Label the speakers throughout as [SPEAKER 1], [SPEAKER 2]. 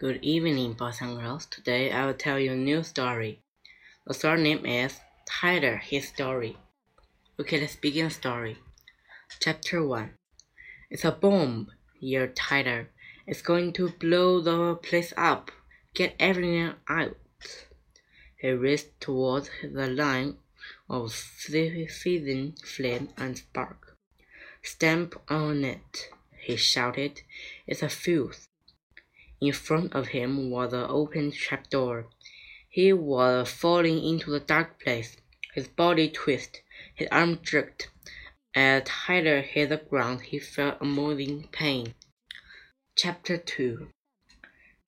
[SPEAKER 1] Good evening, boys and girls. Today I will tell you a new story. The story name is Tyler His Story. Okay, let's begin the story. Chapter 1 It's a bomb, yelled Tyler. It's going to blow the place up. Get everyone out. He raced towards the line of seething flame and spark. Stamp on it, he shouted. It's a fuse. In front of him was an open trapdoor. He was falling into the dark place. His body twisted, his arm jerked. As Tyler hit the ground, he felt a moving pain. Chapter 2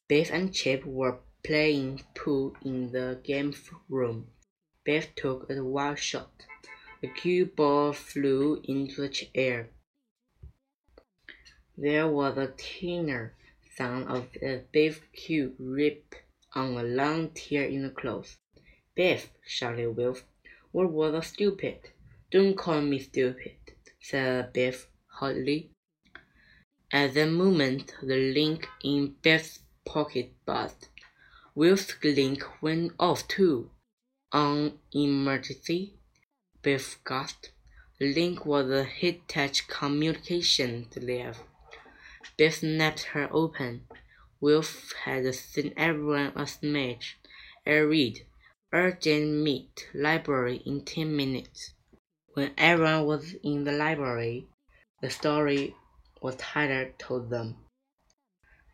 [SPEAKER 1] Biff and Chip were playing pool in the game room. Biff took a wild shot. The cue ball flew into the air. There was a tinner sound of a beef cube rip on a long tear in the cloth. Biff, shouted Wilf, what was a stupid? Don't call me stupid, said Biff hotly. At that moment, the link in Biff's pocket buzzed. Wilf's link went off too. On emergency, Biff gasped. The link was a Hitachi communication device. Biff snapped her open. Wilf had seen everyone a message. I read, urgent meet library in ten minutes. When everyone was in the library, the story was Tyler told them.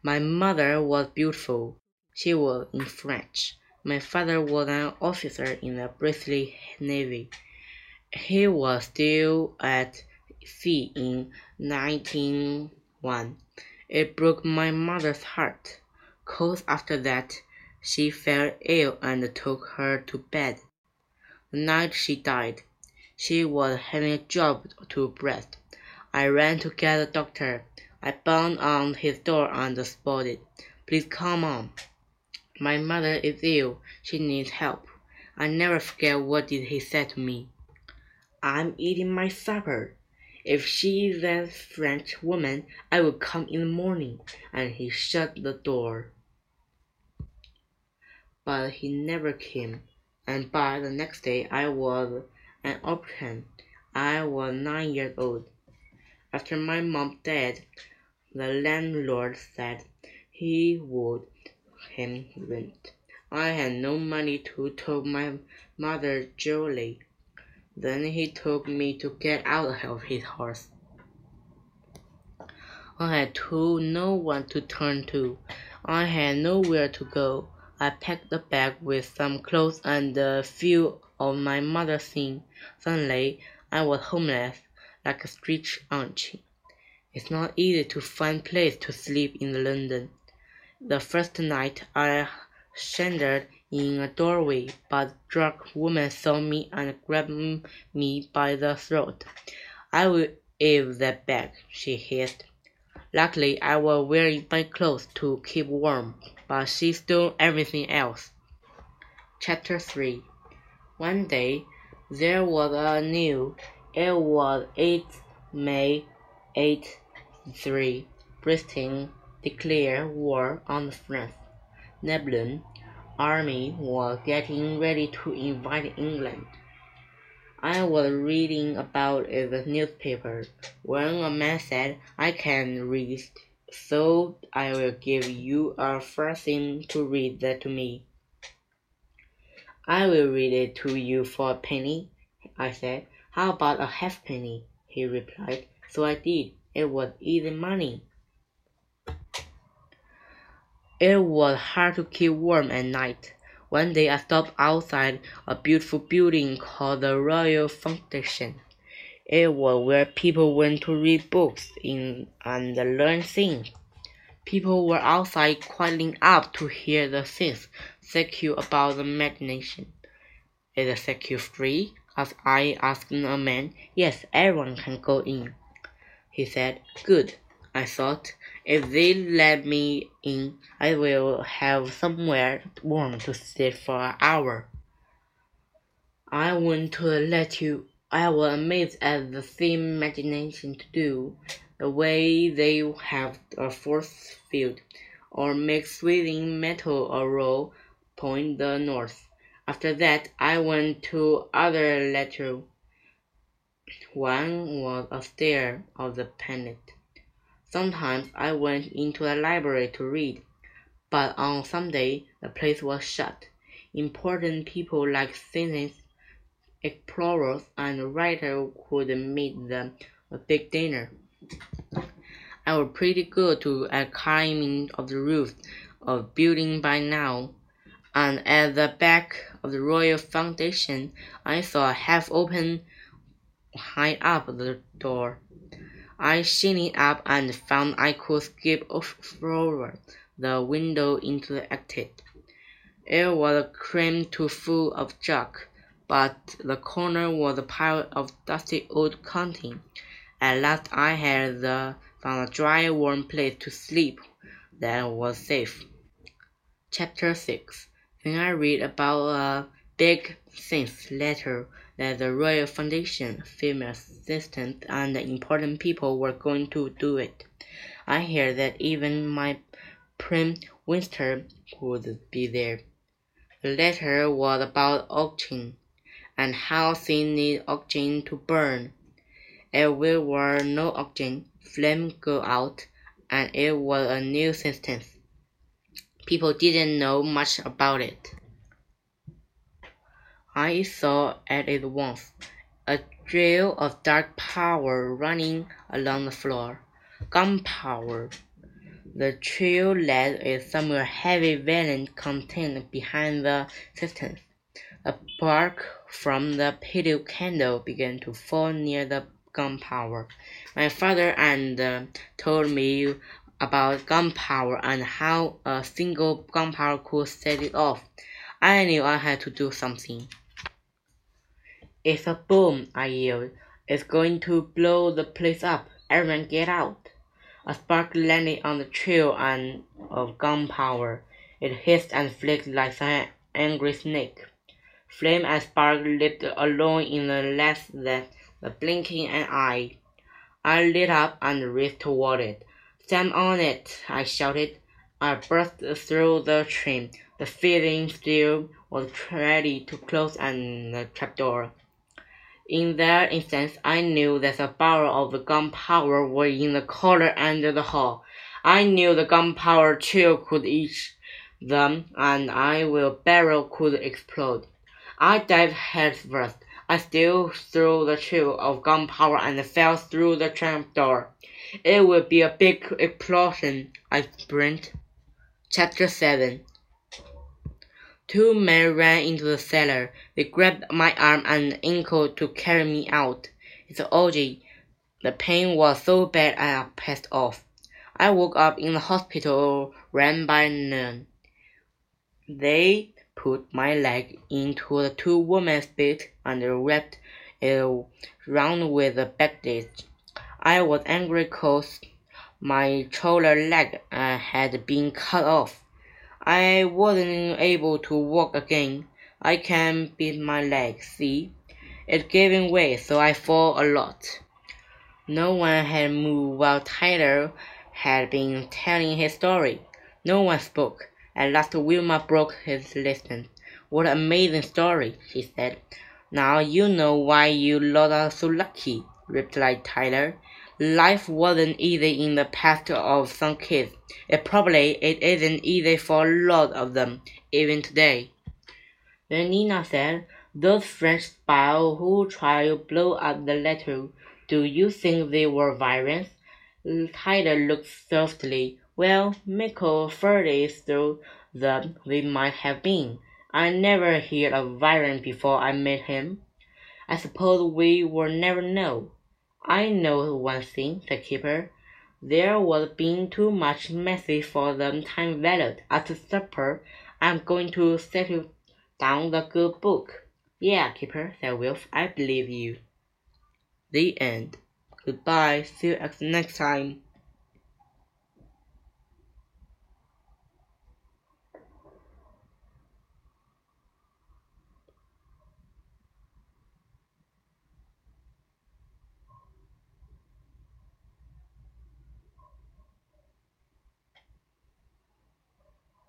[SPEAKER 1] My mother was beautiful. She was in French. My father was an officer in the British Navy. He was still at sea in 1901. It broke my mother's heart. Cause after that, she fell ill and took her to bed. The night she died, she was having a job to breast. I ran to get a doctor. I banged on his door and spotted. Please come on. My mother is ill. She needs help. I never forget what did he say to me. I'm eating my supper. If she that French woman, I will come in the morning. And he shut the door. But he never came, and by the next day I was an orphan. I was nine years old. After my mom died, the landlord said he would him rent. I had no money to tell my mother jewelry. Then he told me to get out of his house. I had to no one to turn to. I had nowhere to go. I packed a bag with some clothes and a few of my mother's things. Suddenly, I was homeless, like a street urchin. It's not easy to find place to sleep in London. The first night I sheltered in a doorway, but the drunk woman saw me and grabbed me by the throat. I will have that back, she hissed. Luckily, I was wearing my clothes to keep warm, but she stole everything else. Chapter 3 One day, there was a new. It was 8 May 8-3. Britain declared war on France. Napoleon army was getting ready to invade England. I was reading about it in the newspaper when a man said, I can read, so I will give you a first thing to read that to me. I will read it to you for a penny, I said. How about a halfpenny? He replied. So I did. It was easy money. It was hard to keep warm at night. One day I stopped outside a beautiful building called the Royal Foundation. It was where people went to read books in, and learn things. People were outside quietly up to hear the things secure about the imagination. Is the secure free? As I asked a man. Yes, everyone can go in. He said, Good. I thought, if they let me in, I will have somewhere warm to sit for an hour. I want to let you. I was amazed at the same imagination to do, the way they have a force field. or make swinging metal arrow point the north. After that, I went to other letter. One was a stair of the planet. Sometimes I went into the library to read, but on Sunday the place was shut. Important people like scientists, explorers, and writers could meet them a big dinner. I was pretty good to at climbing of the roof of building by now, and at the back of the Royal Foundation I saw a half open high up the door. I shined up and found I could skip forward the window into the exit. It was crammed to full of junk, but the corner was a pile of dusty old counting. At last I had the, found a dry, warm place to sleep that was safe. Chapter 6 Then I read about a big things letter that the Royal Foundation, female assistants, and important people were going to do it. I hear that even my Prime Minister would be there. The letter was about oxygen, and how things need oxygen to burn. If there were no oxygen, flame go out, and it was a new system. People didn't know much about it. I saw at it once a trail of dark power running along the floor. Gunpowder. The trail led a somewhere heavy violent contained behind the cistern. A spark from the pillow candle began to fall near the gunpowder. My father and uh, told me about gunpowder and how a single gunpowder could set it off. I knew I had to do something. It's a bomb, I yelled. It's going to blow the place up. Everyone get out. A spark landed on the trail and of gunpowder. It hissed and flicked like an angry snake. Flame and spark lived alone in the less than the blinking an eye. I lit up and raced toward it. Stand on it, I shouted. I burst through the train. The feeling steel was ready to close and the trapdoor. In that instant I knew that the barrel of the gunpowder was in the corner under the hall. I knew the gunpowder chill could eat them, and I will barrel could explode. I dived headfirst. I still through the chill of gunpowder and fell through the trapdoor. It will be a big explosion, I sprint. Chapter 7 Two men ran into the cellar. They grabbed my arm and ankle to carry me out. It's orgy. The pain was so bad I passed off. I woke up in the hospital ran by noon. They put my leg into the two women's bed and wrapped it round with a bandage. I was angry cause my shoulder leg uh, had been cut off. I wasn't able to walk again. I can't beat my leg, see? It's giving way, so I fall a lot. No one had moved while Tyler had been telling his story. No one spoke. At last Wilma broke his listen. What an amazing story, she said. Now you know why you lot are so lucky, replied Tyler. Life wasn't easy in the past of some kids. It probably it isn't easy for a lot of them, even today. Then Nina said, Those French spies who tried to blow up the letter, do you think they were violent? Tyler looked softly. Well, Michael Faraday thought that they might have been. I never heard of violence before I met him. I suppose we will never know. I know one thing, said Kipper. There was being too much messy for the time valued. After supper, I'm going to settle down the good book. Yeah, Kipper, said Wilf. I believe you. The end. Goodbye. See you next time.